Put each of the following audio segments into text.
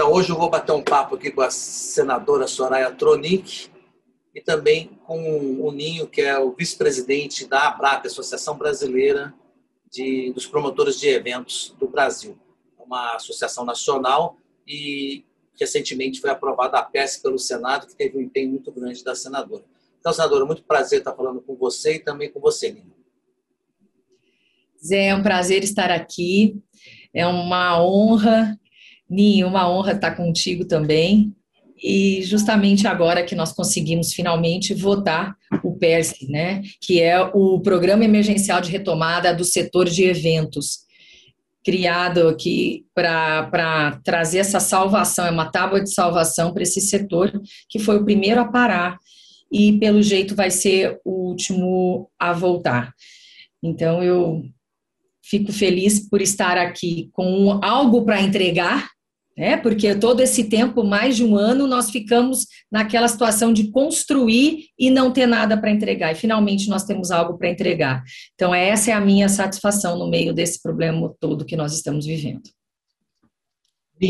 Então, hoje eu vou bater um papo aqui com a senadora Soraya Tronic e também com o Ninho, que é o vice-presidente da ABRAP, Associação Brasileira de, dos Promotores de Eventos do Brasil. É uma associação nacional e recentemente foi aprovada a PES pelo Senado, que teve um empenho muito grande da senadora. Então, senadora, muito prazer estar falando com você e também com você, Nina. Zé, é um prazer estar aqui, é uma honra, Ninho, uma honra estar contigo também. E justamente agora que nós conseguimos finalmente votar o PERSE, né, que é o Programa Emergencial de Retomada do Setor de Eventos, criado aqui para trazer essa salvação, é uma tábua de salvação para esse setor, que foi o primeiro a parar e, pelo jeito, vai ser o último a voltar. Então, eu fico feliz por estar aqui com algo para entregar, né? Porque todo esse tempo, mais de um ano, nós ficamos naquela situação de construir e não ter nada para entregar. E finalmente nós temos algo para entregar. Então, essa é a minha satisfação no meio desse problema todo que nós estamos vivendo.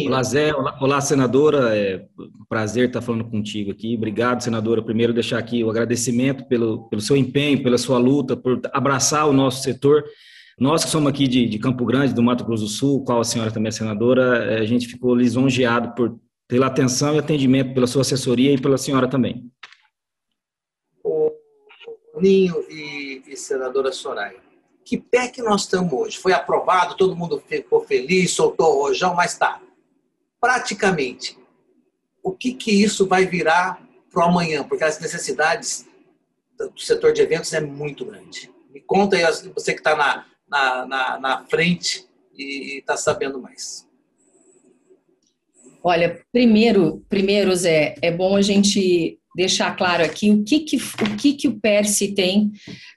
Olá, Zé. Olá, olá, senadora. É um prazer estar falando contigo aqui. Obrigado, senadora. Primeiro, deixar aqui o agradecimento pelo, pelo seu empenho, pela sua luta, por abraçar o nosso setor nós que somos aqui de, de, Campo Grande, do Mato Grosso do Sul, qual a senhora também é senadora, é, a gente ficou lisonjeado por pela atenção e atendimento pela sua assessoria e pela senhora também. O Ninho e, e senadora Soraya, que pé que nós estamos hoje? Foi aprovado, todo mundo ficou feliz, soltou o rojão, mas tá. Praticamente, o que, que isso vai virar para amanhã? Porque as necessidades do setor de eventos é muito grande. Me conta aí, você que está na, na, na, na frente e está sabendo mais? Olha, primeiro, primeiro, Zé, é bom a gente deixar claro aqui o que, que, o, que, que o PERSE tem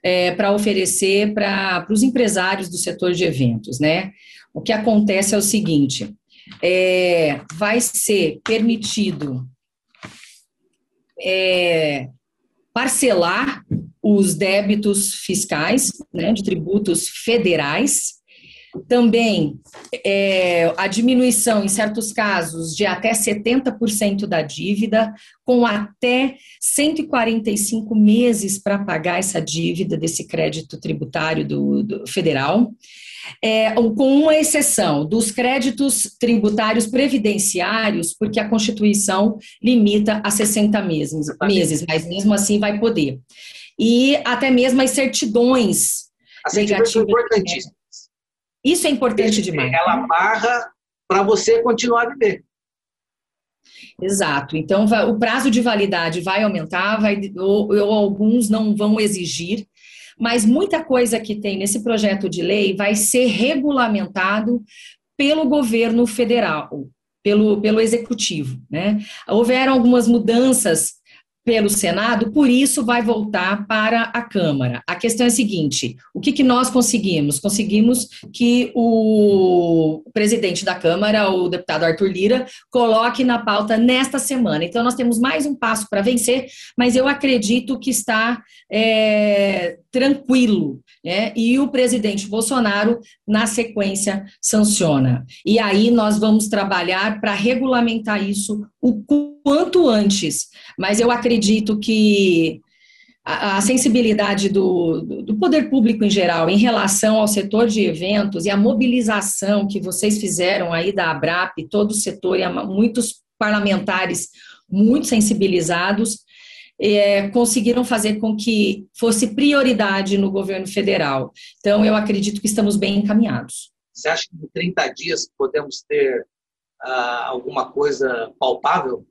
é, para oferecer para os empresários do setor de eventos, né? O que acontece é o seguinte, é, vai ser permitido é, parcelar os débitos fiscais, né, de tributos federais, também é, a diminuição, em certos casos, de até 70% da dívida, com até 145 meses para pagar essa dívida desse crédito tributário do, do federal. É, com uma exceção dos créditos tributários previdenciários, porque a Constituição limita a 60 meses, meses mas mesmo assim vai poder e até mesmo as certidões As certidões são importantíssimas. Isso é importante demais. Ela barra para você continuar a viver. Exato. Então, o prazo de validade vai aumentar, vai, ou, ou, alguns não vão exigir, mas muita coisa que tem nesse projeto de lei vai ser regulamentado pelo governo federal, pelo, pelo executivo. Né? Houveram algumas mudanças pelo Senado, por isso vai voltar para a Câmara. A questão é a seguinte: o que, que nós conseguimos? Conseguimos que o presidente da Câmara, o deputado Arthur Lira, coloque na pauta nesta semana. Então, nós temos mais um passo para vencer, mas eu acredito que está é, tranquilo. Né? E o presidente Bolsonaro, na sequência, sanciona. E aí nós vamos trabalhar para regulamentar isso o quanto antes. Mas eu acredito que a, sensibilidade do, do, poder público em geral em relação ao setor de eventos e a mobilização que vocês fizeram aí da ABRAP, todo o setor e muitos parlamentares muito sensibilizados, é, conseguiram fazer com que fosse prioridade no governo federal. Então, eu acredito que estamos bem encaminhados. Você acha que em 30 dias podemos ter ah, alguma coisa palpável?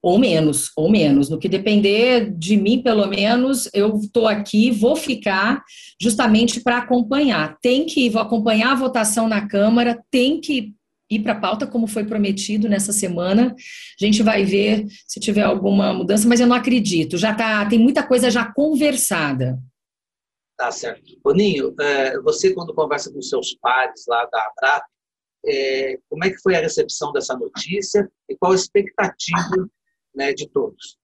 Ou menos, ou menos. No que depender de mim, pelo menos, eu estou aqui, vou ficar justamente para acompanhar. Tem que vou acompanhar a votação na Câmara, tem que ir para a pauta, como foi prometido nessa semana. A gente vai ver se tiver alguma mudança, mas eu não acredito. Já tá, tem muita coisa já conversada. Tá certo. Boninho, é, você quando conversa com seus pares lá da ABRAP, é, como é que foi a recepção dessa notícia e qual a expectativa né, de todos?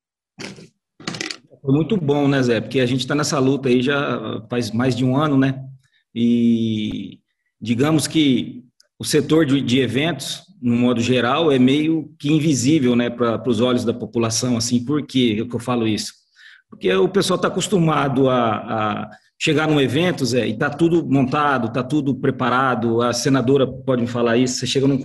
Foi muito bom, né, Zé? Porque a gente está nessa luta aí já faz mais de um ano, né? E digamos que o setor de, de eventos no modo geral, é meio que invisível né, para os olhos da população. Assim, por que eu falo isso? Porque o pessoal está acostumado a, a, chegar num evento, Zé, e está tudo montado, está tudo preparado. A senadora pode me falar isso. Você chega num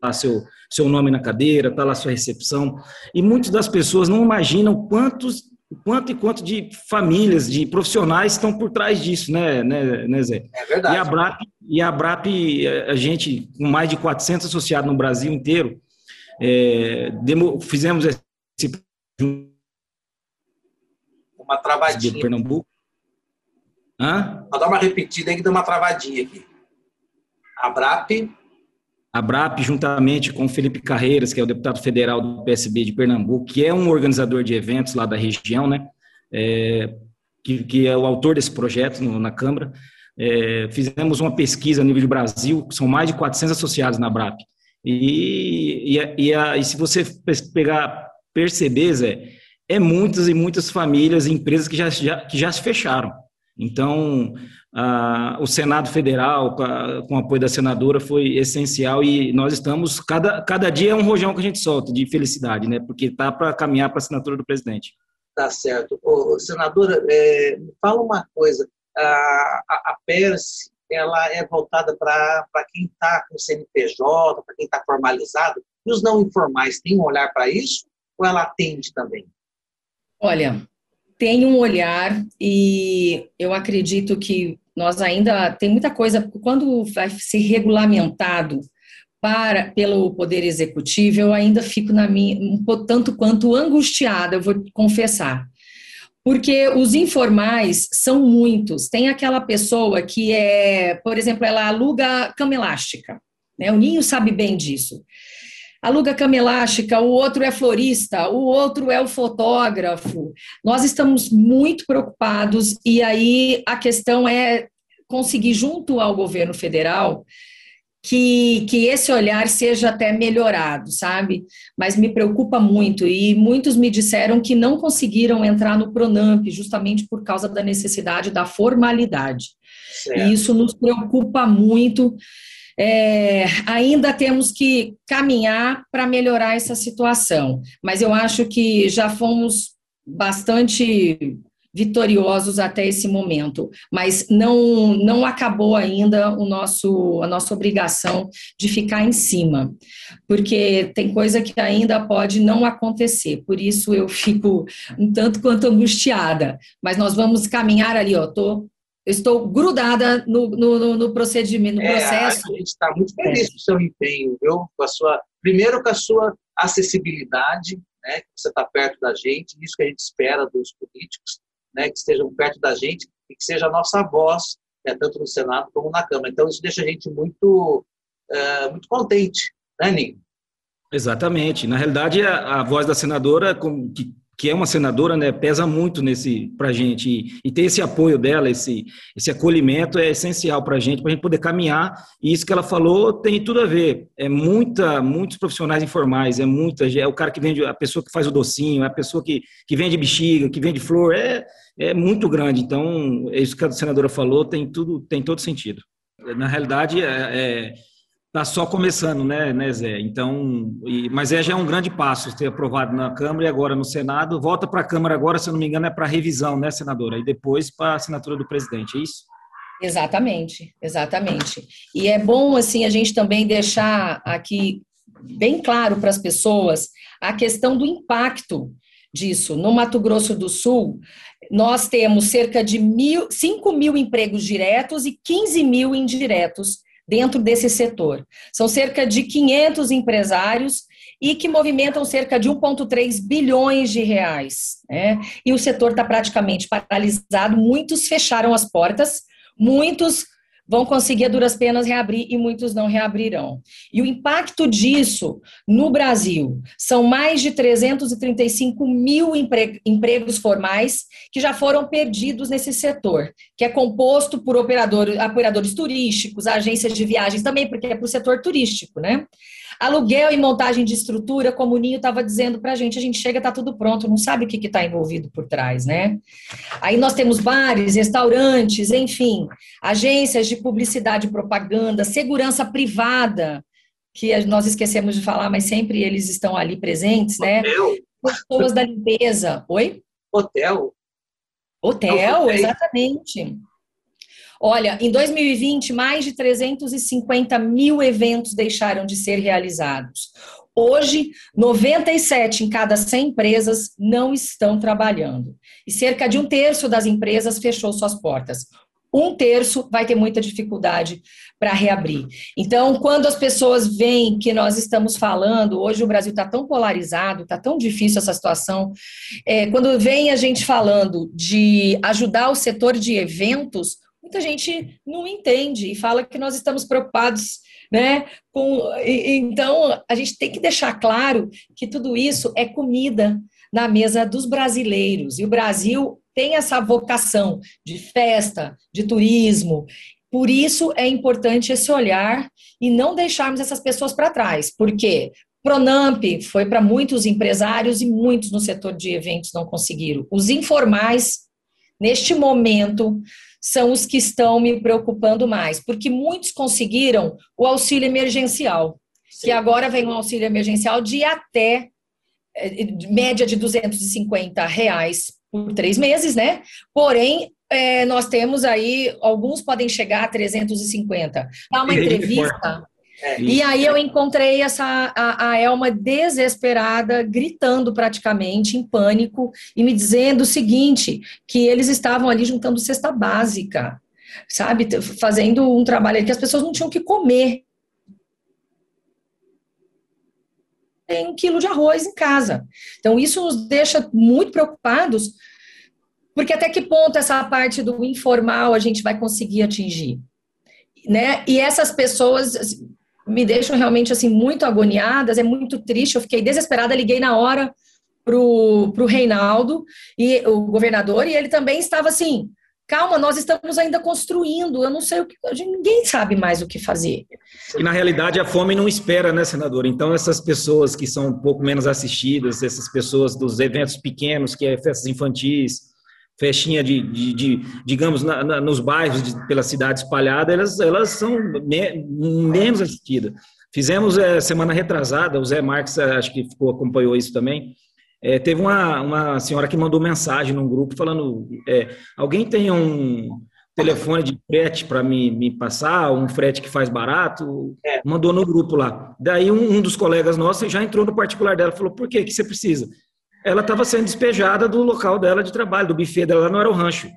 tá seu seu nome na cadeira, está lá sua recepção. E muitas das pessoas não imaginam quantos quanto e quanto de famílias, de profissionais estão por trás disso, né, né, né Zé? É verdade. E a, BRAP, e a BRAP, a gente, com mais de 400 associados no Brasil inteiro, é, demo, fizemos esse... Uma travadinha. De Pernambuco. Hã? Vou dar uma repetida aí que deu uma travadinha aqui. A BRAP a BRAP, juntamente com o Felipe Carreiras, que é o deputado federal do PSB de Pernambuco, que é um organizador de eventos lá da região, né? É, que, que, é o autor desse projeto no, na Câmara. É, fizemos uma pesquisa a nível de Brasil, são mais de 400 associados na BRAP. E, e, e, a, e se você pegar, perceber, Zé, é muitas e muitas famílias e empresas que já, já, que já se fecharam. Então, ah, o Senado Federal, com, o apoio da senadora, foi essencial e nós estamos, cada, cada dia é um rojão que a gente solta de felicidade, né? Porque tá para caminhar para a assinatura do presidente. Tá certo. Ô, senadora, é, me fala uma coisa, a, a, a PERS, ela é voltada para quem está com CNPJ, para quem está formalizado, e os não informais têm um olhar para isso ou ela atende também? Olha, tem um olhar e eu acredito que nós ainda tem muita coisa quando vai ser regulamentado para pelo poder executivo, eu ainda fico na minha um tanto quanto angustiada, eu vou confessar. Porque os informais são muitos. Tem aquela pessoa que é, por exemplo, ela aluga cama elástica, né? O Ninho sabe bem disso aluga cama elástica, o outro é florista, o outro é o fotógrafo. Nós estamos muito preocupados e aí a questão é conseguir junto ao governo federal que, que esse olhar seja até melhorado, sabe? Mas me preocupa muito e muitos me disseram que não conseguiram entrar no Pronamp justamente por causa da necessidade da formalidade. Certo. E isso nos preocupa muito. É, ainda temos que caminhar para melhorar essa situação, mas eu acho que já fomos bastante vitoriosos até esse momento, mas não não acabou ainda o nosso a nossa obrigação de ficar em cima, porque tem coisa que ainda pode não acontecer. Por isso eu fico um tanto quanto angustiada, mas nós vamos caminhar ali, ó, tô estou grudada no, no, no procedimento, no é, processo. A gente está muito feliz com o seu empenho, viu? Com a sua, primeiro com a sua acessibilidade, né? Que você está perto da gente, isso que a gente espera dos políticos, né, que estejam perto da gente e que seja a nossa voz, né, tanto no Senado como na Câmara. Então, isso deixa a gente muito, é, muito contente, né, Ninho? Exatamente. Na realidade, a, a voz da senadora, que que é uma senadora, né, pesa muito nesse para gente e, e, ter esse apoio dela, esse esse acolhimento é essencial para a gente, para a gente poder caminhar. E isso que ela falou tem tudo a ver. É muita, muitos profissionais informais, é muita, é o cara que vende, a pessoa que faz o docinho, é a pessoa que, que vende bexiga, que vende flor, é é muito grande. Então, é isso que a senadora falou tem tudo, tem todo sentido. Na realidade, é, é Está só começando, né, né, Zé? Então, e, mas é já é um grande passo ter aprovado na Câmara e agora no Senado. Volta para a Câmara agora, se eu não me engano, é para revisão, né, senadora? E depois para a assinatura do presidente, é isso? Exatamente, exatamente. E é bom, assim, a gente também deixar aqui bem claro para as pessoas a questão do impacto disso. No Mato Grosso do Sul, nós temos cerca de mil, 5 mil empregos diretos e 15 mil indiretos dentro desse setor. São cerca de 500 empresários e que movimentam cerca de 1,3 bilhões de reais. Né? E o setor está praticamente paralisado, muitos fecharam as portas, muitos vão conseguir a duras penas reabrir e muitos não reabrirão. E o impacto disso no Brasil são mais de 335 mil empregos formais que já foram perdidos nesse setor, que é composto por operadores, operadores turísticos, agências de viagens também, porque é para o setor turístico, né? Aluguel e montagem de estrutura, como o Ninho estava dizendo para a gente, a gente chega, está tudo pronto, não sabe o que está envolvido por trás, né? Aí nós temos bares, restaurantes, enfim, agências de publicidade e propaganda, segurança privada, que nós esquecemos de falar, mas sempre eles estão ali presentes, né? Hotel. Pessoas da limpeza. Oi? Hotel. Hotel, exatamente. Olha, em 2020, mais de 350 mil eventos deixaram de ser realizados. Hoje, 97 em cada 100 empresas não estão trabalhando. E cerca de um terço das empresas fechou suas portas. Um terço vai ter muita dificuldade para reabrir. Então, quando as pessoas veem que nós estamos falando, hoje o Brasil está tão polarizado, está tão difícil essa situação, é, quando vem a gente falando de ajudar o setor de eventos, muita gente não entende e fala que nós estamos preocupados né? Com, então, a gente tem que deixar claro que tudo isso é comida na mesa dos brasileiros. E o Brasil tem essa vocação de festa, de turismo. Por isso é importante esse olhar e não deixarmos essas pessoas para trás. Porque Pronamp foi para muitos empresários e muitos no setor de eventos não conseguiram. Os informais, neste momento, são os que estão me preocupando mais, porque muitos conseguiram o auxílio emergencial, Sim. que agora vem um auxílio emergencial de até eh, média de 250 reais por três meses, né? Porém, é, nós temos aí, alguns podem chegar a 350. Dá uma entrevista é, e aí eu encontrei essa a, a, Elma desesperada, gritando praticamente, em pânico, e me dizendo o seguinte: que eles estavam ali juntando cesta básica, sabe, fazendo um trabalho que as pessoas não tinham que comer. Tem um quilo de arroz em casa. Então, isso nos deixa muito preocupados, porque até que ponto essa parte do informal a gente vai conseguir atingir? Né? E essas pessoas, me deixam realmente assim muito agoniadas, é muito triste. Eu fiquei desesperada, liguei na hora pro, pro Reinaldo e o governador e ele também estava assim, calma, nós estamos ainda construindo, eu não sei o que, ninguém sabe mais o que fazer. E na realidade a fome não espera, né, senador? Então essas pessoas que são um pouco menos assistidas, essas pessoas dos eventos pequenos, que é festas infantis, festinha de, de, de digamos, na, na, nos bairros de, pela cidade espalhada, elas, elas são me, menos assistidas. Fizemos é, semana retrasada, o Zé Marques eh, acho que ficou, acompanhou isso também. É, teve uma, uma senhora que mandou mensagem num grupo falando: é, alguém tem um telefone de frete para me, me passar, um frete que faz barato? Mandou no grupo lá. Daí um, um dos colegas nossos já entrou no particular dela falou: por que, que você precisa? Ela estava sendo despejada do local dela de trabalho, do buffet dela, não era o rancho.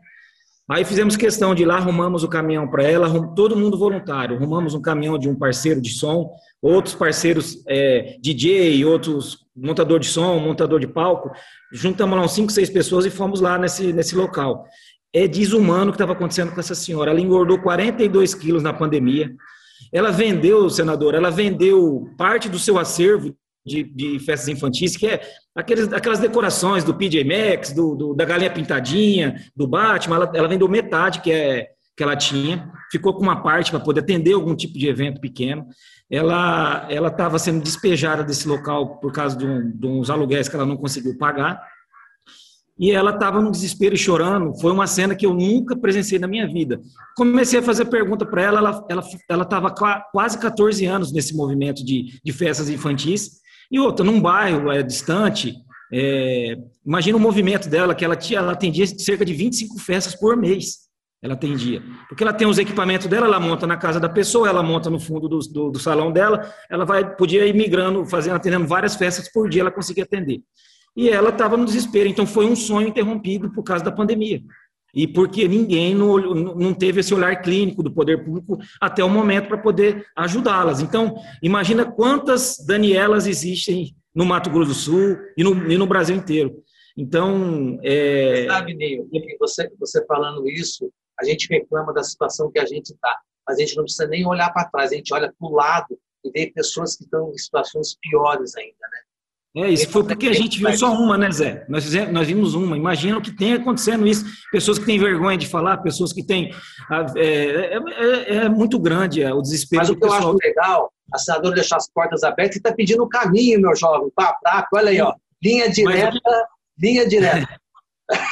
Aí fizemos questão de ir lá, arrumamos o caminhão para ela, todo mundo voluntário, arrumamos um caminhão de um parceiro de som, outros parceiros é, DJ, outros montador de som, montador de palco, juntamos lá uns 5, 6 pessoas e fomos lá nesse, nesse local. É desumano o que estava acontecendo com essa senhora. Ela engordou 42 quilos na pandemia. Ela vendeu, senador, ela vendeu parte do seu acervo de, de, festas infantis, que é aqueles, aquelas decorações do PJ Maxx, do, do, da galinha pintadinha, do Batman, ela, ela vendeu metade que, é, que ela tinha, ficou com uma parte para poder atender algum tipo de evento pequeno. Ela estava sendo despejada desse local por causa de, um, de uns aluguéis que ela não conseguiu pagar. E ela estava no desespero chorando. Foi uma cena que eu nunca presenciei na minha vida. Comecei a fazer pergunta para ela, ela estava quase 14 anos nesse movimento de, de festas infantis e outra, num bairro é, distante, é, imagina o movimento dela, que ela, tinha, ela atendia cerca de 25 festas por mês. Ela atendia. Porque ela tem os equipamentos dela, ela monta na casa da pessoa, ela monta no fundo do, do, do salão dela, ela vai, podia ir migrando, fazendo, atendendo várias festas por dia, ela conseguia atender. E ela estava no desespero, então foi um sonho interrompido por causa da pandemia e porque ninguém não, não teve esse olhar clínico do poder público até o momento para poder ajudá-las. Então, imagina quantas Danielas existem no Mato Grosso do Sul e no, e no Brasil inteiro. Então, é... Sabe, Neil, você, você falando isso, a gente reclama da situação que a gente está, mas a gente não precisa nem olhar para trás, a gente olha para o lado e vê pessoas que estão em situações piores ainda, né? É, isso foi porque a gente viu só uma, né, Zé? Nós, fizemos, nós vimos uma. Imagina o que tem acontecendo isso. Pessoas que têm vergonha de falar, pessoas que têm. É, é, é, é muito grande é, o desespero Mas o que pessoal. eu acho legal, a senadora deixar as portas abertas e está pedindo o caminho, meu jovem, para a Olha aí, ó. Linha direta, linha direta.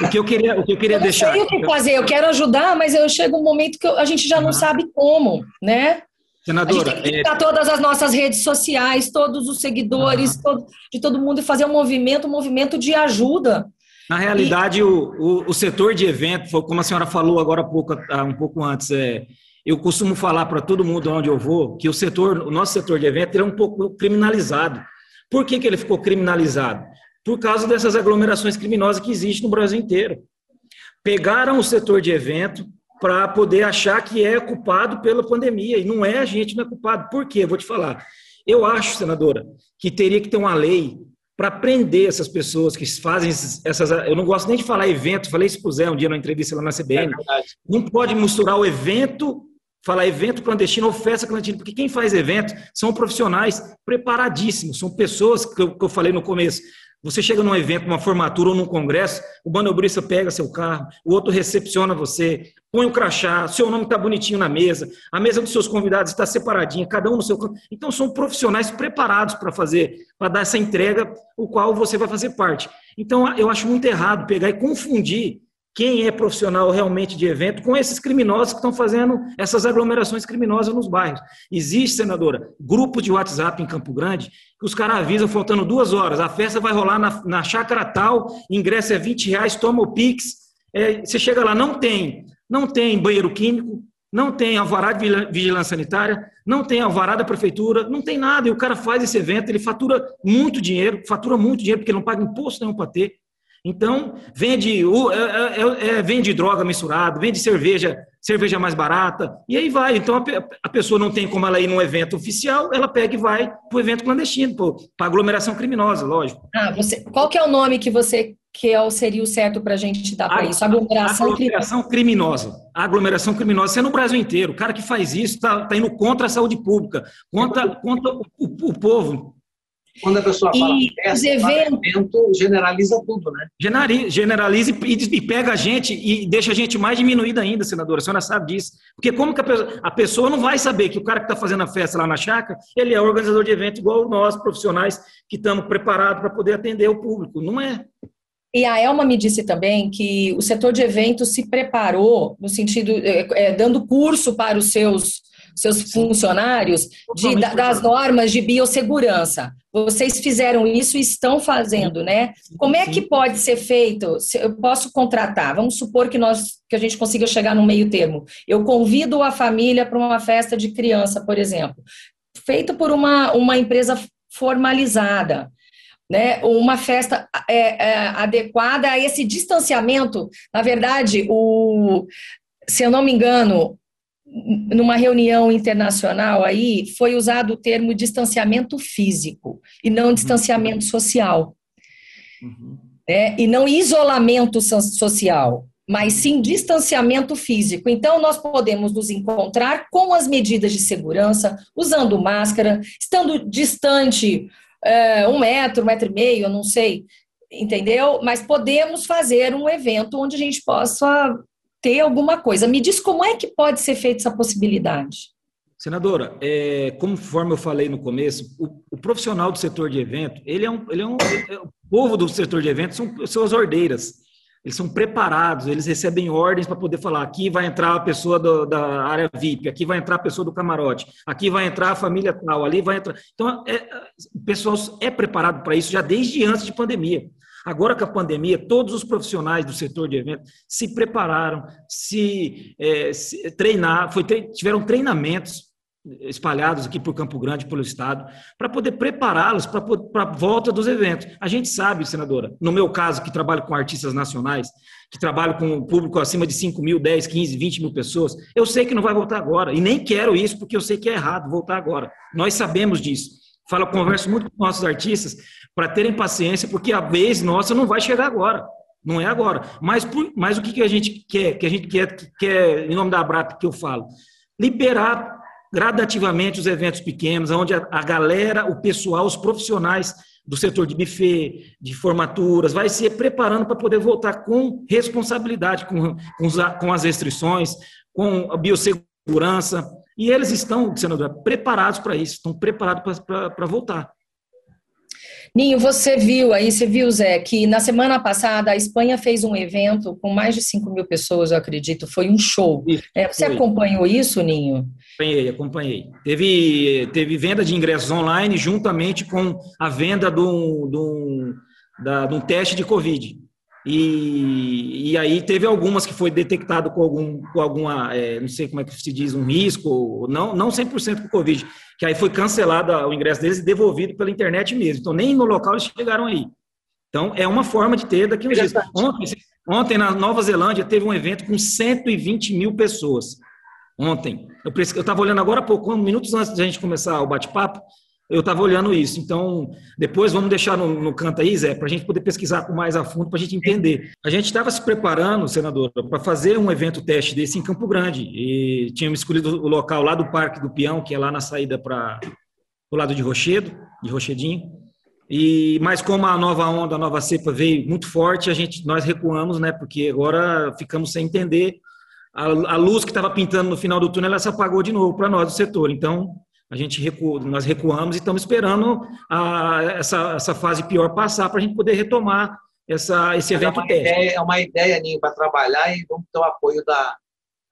O que eu queria, o que eu queria eu deixar. Eu não sei o que fazer, eu quero ajudar, mas eu chego um momento que a gente já não sabe como, né? Senadora, a gente tem que é... todas as nossas redes sociais, todos os seguidores, uhum. todo, de todo mundo e fazer um movimento, um movimento de ajuda. Na realidade, e... o, o, o, setor de evento, como a senhora falou agora há pouco, um pouco antes, é, eu costumo falar para todo mundo onde eu vou que o setor, o nosso setor de evento é um pouco criminalizado. Por que, que ele ficou criminalizado? Por causa dessas aglomerações criminosas que existem no Brasil inteiro. Pegaram o setor de evento para poder achar que é culpado pela pandemia, e não é a gente, não é culpado. Por quê? vou te falar. Eu acho, senadora, que teria que ter uma lei para prender essas pessoas que fazem essas. Eu não gosto nem de falar evento, falei isso para o Zé um dia na entrevista lá na CBN. É não pode misturar o evento falar evento clandestino ou festa clandestina, porque quem faz evento são profissionais preparadíssimos, são pessoas que eu, que eu falei no começo. Você chega num evento, numa formatura ou num congresso, o manobrista pega seu carro, o outro recepciona você, põe o crachá, seu nome está bonitinho na mesa, a mesa dos seus convidados está separadinha, cada um no seu canto. Então, são profissionais preparados para fazer, para dar essa entrega, o qual você vai fazer parte. Então, eu acho muito errado pegar e confundir quem é profissional realmente de evento com esses criminosos que estão fazendo essas aglomerações criminosas nos bairros. Existe, senadora, grupo de WhatsApp em Campo Grande que os caras avisam faltando duas horas, a festa vai rolar na, na chácara tal, ingresso é 20 reais, toma o Pix. É, você chega lá, não tem, não tem banheiro químico, não tem alvará de vigilância sanitária, não tem alvará da prefeitura, não tem nada. E o cara faz esse evento, ele fatura muito dinheiro, fatura muito dinheiro, porque ele não paga imposto nenhum para ter. Então, vende, é, é, é, vende droga misturada, vende cerveja, cerveja mais barata, e aí vai. Então, a, a, pessoa não tem como ela ir num evento oficial, ela pega e vai para o evento clandestino, para aglomeração criminosa, lógico. Ah, você, qual que é o nome que você que é, seria o certo para a gente dar para isso? Aglomeração, aglomeração criminosa. Aglomeração criminosa. Isso é no Brasil inteiro. O cara que faz isso está tá indo contra a saúde pública, contra, contra o, o, o povo. Quando a pessoa fala e festa, evento, evento, generaliza tudo, né? Generaliza e, e, pega a gente e deixa a gente mais diminuída ainda, senadora. A senhora sabe disso. Porque como que a pessoa, a pessoa não vai saber que o cara que está fazendo a festa lá na chácara, ele é organizador de evento igual nós, profissionais, que estamos preparados para poder atender o público. Não é. E a Elma me disse também que o setor de eventos se preparou, no sentido, é, é, dando curso para os seus seus funcionários de, das normas de biossegurança. Vocês fizeram isso e estão fazendo, né? Como é que pode ser feito? Eu posso contratar, vamos supor que nós que a gente consiga chegar no meio termo. Eu convido a família para uma festa de criança, por exemplo, feita por uma, uma empresa formalizada. Né, uma festa é, é, adequada a esse distanciamento. Na verdade, o, se eu não me engano, numa reunião internacional aí, foi usado o termo distanciamento físico e não distanciamento social. Uhum. Né? E não isolamento social, mas sim distanciamento físico. Então, nós podemos nos encontrar com as medidas de segurança, usando máscara, estando distante é, um metro, um metro e meio, eu não sei, entendeu? Mas podemos fazer um evento onde a gente possa ter alguma coisa. Me diz como é que pode ser feita essa possibilidade. Senadora, é, conforme eu falei no começo, o, o, profissional do setor de evento, ele é um, ele é um, é, o povo do setor de eventos são, são as ordeiras. Eles são preparados, eles recebem ordens para poder falar: aqui vai entrar a pessoa do, da área VIP, aqui vai entrar a pessoa do camarote, aqui vai entrar a família tal, ali vai entrar. Então, é, o pessoal é preparado para isso já desde antes de pandemia. Agora com a pandemia, todos os profissionais do setor de eventos se prepararam, se, é, se foi, tiveram treinamentos espalhados aqui por Campo Grande, pelo Estado, para poder prepará-los para a volta dos eventos. A gente sabe, senadora, no meu caso, que trabalho com artistas nacionais, que trabalho com um público acima de 5 mil, 10, 15, 20 mil pessoas, eu sei que não vai voltar agora, e nem quero isso, porque eu sei que é errado voltar agora. Nós sabemos disso. Falo, converso muito com nossos artistas para terem paciência, porque a vez nossa não vai chegar agora. Não é agora. Mas, por, mas o que, que a gente quer? Que a gente quer, que quer, em nome da Abrap, que eu falo? Liberar gradativamente os eventos pequenos, onde a, a galera, o pessoal, os profissionais do setor de buffet, de formaturas, vai se preparando para poder voltar com responsabilidade, com, com, com as restrições, com a biossegurança, e eles estão, senador, preparados para isso, estão preparados para voltar. Ninho, você viu aí, você viu, Zé, que na semana passada a Espanha fez um evento com mais de 5 mil pessoas, eu acredito, foi um show. Isso, é, você foi. acompanhou isso, Ninho? Acompanhei, acompanhei. Teve, teve venda de ingressos online juntamente com a venda de um, de um teste de Covid. E, e aí teve algumas que foi detectado com, algum, com alguma, é, não sei como é que se diz, um risco, não, não 100% com Covid, que aí foi cancelado o ingresso deles e devolvido pela internet mesmo. Então, nem no local eles chegaram aí. Então, é uma forma de ter daqui uns dias. Ontem, ontem, na Nova Zelândia, teve um evento com 120 mil pessoas. Ontem. Eu estava olhando agora há pouco, minutos antes de a gente começar o bate-papo, eu estava olhando isso. Então, depois vamos deixar no, no canto aí, Zé, para a gente poder pesquisar com mais a fundo, para a gente entender. A gente estava se preparando, senador, para fazer um evento teste desse em Campo Grande. E tínhamos escolhido o local lá do Parque do Peão, que é lá na saída para o lado de Rochedo, de Rochedinho. E, mas como a nova onda, a nova cepa veio muito forte, a gente, nós recuamos, né? Porque agora ficamos sem entender. A, a luz que estava pintando no final do túnel, ela se apagou de novo para nós do setor. Então, a gente recu, nós recuamos e estamos esperando a, essa, essa fase pior passar para a gente poder retomar essa, esse é evento é ideia, é uma ideia, Ninho, para trabalhar e vamos ter o apoio da,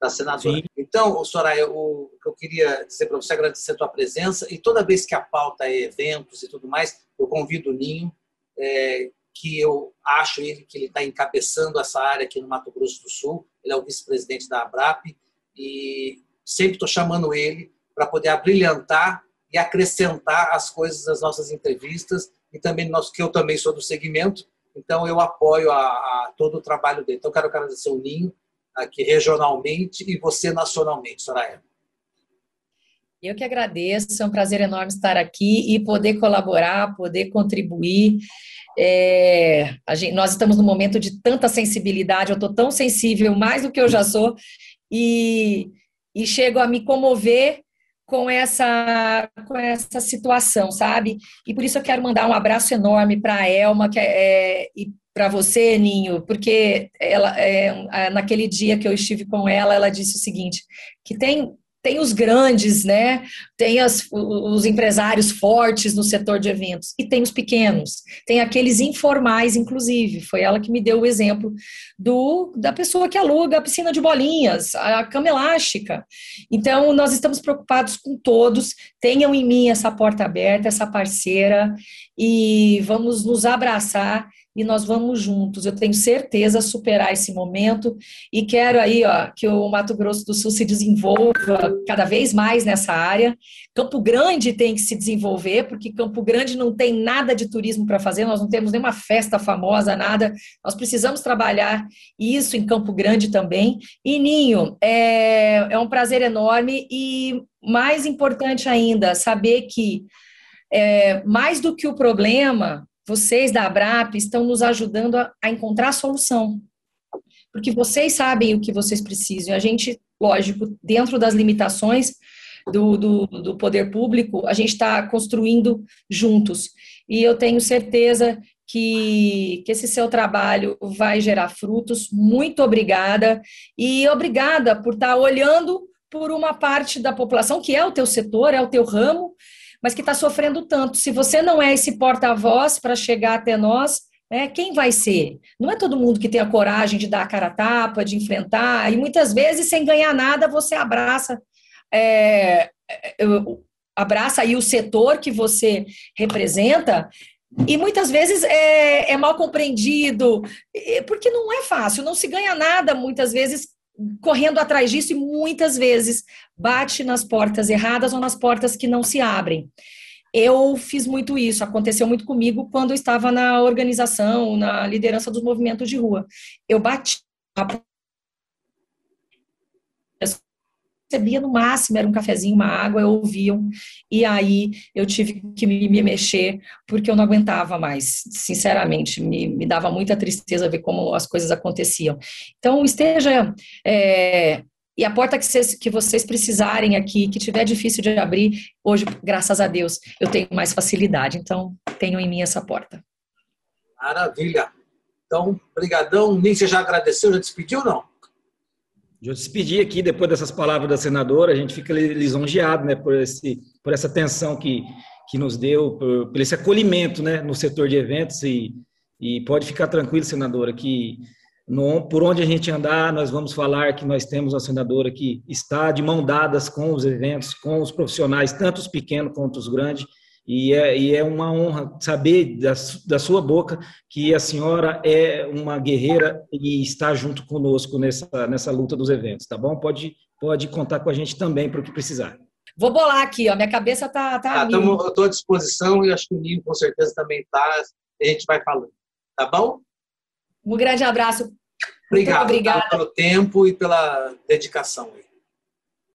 da senadora. Sim. Então, Soraya, o que eu queria dizer para você, agradecer a tua presença e toda vez que a pauta é eventos e tudo mais, eu convido o Ninho, é, que eu acho ele que ele está encabeçando essa área aqui no Mato Grosso do Sul, ele é o vice-presidente da ABRAP e sempre estou chamando ele para poder abrilhantar e acrescentar as coisas das nossas entrevistas e também nós que eu também sou do segmento, então eu apoio a, a todo o trabalho dele. Então quero agradecer o Ninho aqui regionalmente e você nacionalmente, Soraya. Eu que agradeço, é um prazer enorme estar aqui e poder colaborar, poder contribuir. É, gente, nós estamos num momento de tanta sensibilidade, eu estou tão sensível, mais do que eu já sou, e, e chego a me comover com essa, com essa situação, sabe? E por isso eu quero mandar um abraço enorme para a Elma que é, é e para você, Ninho, porque ela, é, naquele dia que eu estive com ela, ela disse o seguinte, que tem tem os grandes, né? Tem as, os empresários fortes no setor de eventos e tem os pequenos, tem aqueles informais, inclusive. Foi ela que me deu o exemplo do da pessoa que aluga a piscina de bolinhas, a cama elástica. Então, nós estamos preocupados com todos. Tenham em mim essa porta aberta, essa parceira e vamos nos abraçar e nós vamos juntos. Eu tenho certeza superar esse momento e quero aí, ó, que o Mato Grosso do Sul se desenvolva cada vez mais nessa área. Campo Grande tem que se desenvolver, porque Campo Grande não tem nada de turismo para fazer, nós não temos nenhuma festa famosa, nada. Nós precisamos trabalhar isso em Campo Grande também. E Ninho, é, é um prazer enorme e mais importante ainda, saber que é, mais do que o problema, vocês da Abrap estão nos ajudando a, a encontrar a solução. Porque vocês sabem o que vocês precisam. A gente, lógico, dentro das limitações do, do, do poder público, a gente está construindo juntos. E eu tenho certeza que, que esse seu trabalho vai gerar frutos. Muito obrigada. E obrigada por estar tá olhando por uma parte da população, que é o teu setor, é o teu ramo, mas que está sofrendo tanto. Se você não é esse porta-voz para chegar até nós, é, quem vai ser? Não é todo mundo que tem a coragem de dar a cara a tapa, de enfrentar, e muitas vezes, sem ganhar nada, você abraça. É, é abraça aí o setor que você representa, e muitas vezes é, é, mal compreendido, porque não é fácil, não se ganha nada, muitas vezes, correndo atrás disso e muitas vezes bate nas portas erradas ou nas portas que não se abrem. Eu fiz muito isso, aconteceu muito comigo quando eu estava na organização, na liderança dos movimentos de rua. Eu bati recebia no máximo, era um cafezinho, uma água, eu ouviam, e aí eu tive que me, me mexer, porque eu não aguentava mais, sinceramente, me, me, dava muita tristeza ver como as coisas aconteciam. Então, esteja, é, e a porta que vocês, que vocês precisarem aqui, que tiver difícil de abrir, hoje, graças a Deus, eu tenho mais facilidade, então, tenho em mim essa porta. Maravilha! Então, brigadão. Você já agradeceu, já despediu, não? Eu despedir aqui, depois dessas palavras da senadora, a gente fica lisonjeado né, por, esse, por essa atenção que, que nos deu, por, por esse acolhimento né, no setor de eventos. E, e pode ficar tranquilo, senadora, que no, por onde a gente andar, nós vamos falar que nós temos uma senadora que está de mão dadas com os eventos, com os profissionais, tanto os pequenos quanto os grandes, e é, e é uma honra saber da, da sua boca que a senhora é uma guerreira e está junto conosco nessa, nessa luta dos eventos, tá bom? Pode, pode contar com a gente também para o que precisar. Vou bolar aqui, ó. Minha cabeça tá. tá ah, tamo, eu estou à disposição e acho que o Ninho com certeza também está. A gente vai falando. Tá bom? Um grande abraço. Obrigado, Muito obrigada. pelo tempo e pela dedicação.